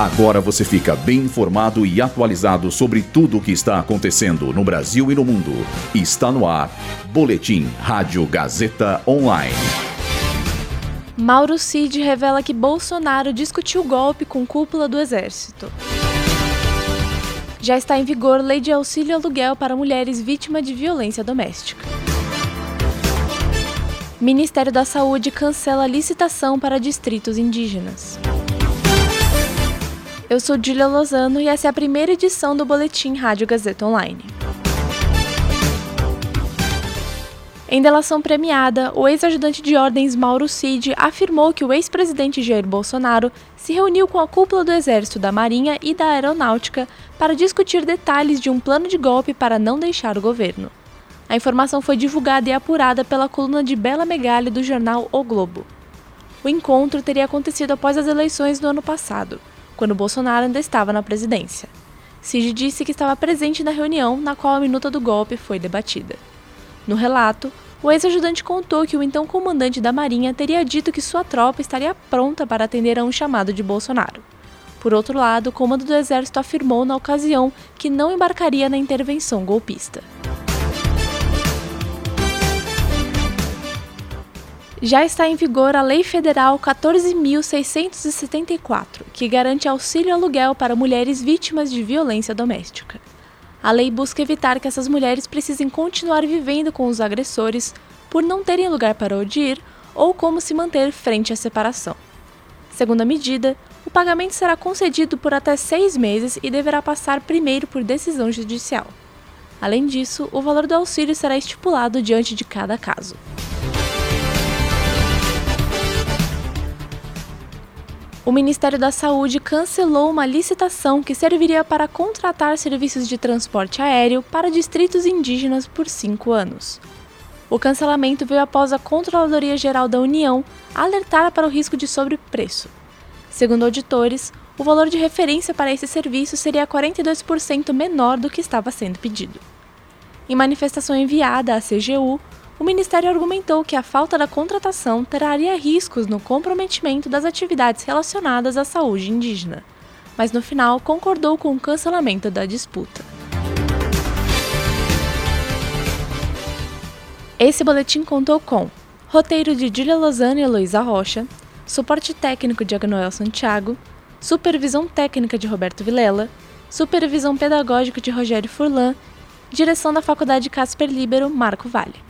Agora você fica bem informado e atualizado sobre tudo o que está acontecendo no Brasil e no mundo. Está no ar. Boletim Rádio Gazeta Online. Mauro Cid revela que Bolsonaro discutiu golpe com cúpula do Exército. Já está em vigor lei de auxílio aluguel para mulheres vítimas de violência doméstica. Ministério da Saúde cancela licitação para distritos indígenas. Eu sou Julia Lozano e essa é a primeira edição do Boletim Rádio Gazeta Online. Em delação premiada, o ex-ajudante de ordens Mauro Cid afirmou que o ex-presidente Jair Bolsonaro se reuniu com a cúpula do Exército, da Marinha e da Aeronáutica para discutir detalhes de um plano de golpe para não deixar o governo. A informação foi divulgada e apurada pela coluna de Bela Megali do jornal O Globo. O encontro teria acontecido após as eleições do ano passado quando Bolsonaro ainda estava na presidência. Cid disse que estava presente na reunião na qual a minuta do golpe foi debatida. No relato, o ex-ajudante contou que o então comandante da Marinha teria dito que sua tropa estaria pronta para atender a um chamado de Bolsonaro. Por outro lado, o comando do exército afirmou na ocasião que não embarcaria na intervenção golpista. Já está em vigor a Lei Federal 14.674, que garante auxílio aluguel para mulheres vítimas de violência doméstica. A lei busca evitar que essas mulheres precisem continuar vivendo com os agressores por não terem lugar para onde ir ou como se manter frente à separação. Segundo a medida, o pagamento será concedido por até seis meses e deverá passar primeiro por decisão judicial. Além disso, o valor do auxílio será estipulado diante de cada caso. O Ministério da Saúde cancelou uma licitação que serviria para contratar serviços de transporte aéreo para distritos indígenas por cinco anos. O cancelamento veio após a Controladoria Geral da União alertar para o risco de sobrepreço. Segundo auditores, o valor de referência para esse serviço seria 42% menor do que estava sendo pedido. Em manifestação enviada à CGU, o Ministério argumentou que a falta da contratação traria riscos no comprometimento das atividades relacionadas à saúde indígena, mas no final concordou com o cancelamento da disputa. Esse boletim contou com roteiro de Julia Lozano e Heloísa Rocha, suporte técnico de Agnoel Santiago, supervisão técnica de Roberto Vilela, supervisão pedagógica de Rogério Furlan, direção da Faculdade Casper Libero, Marco Vale.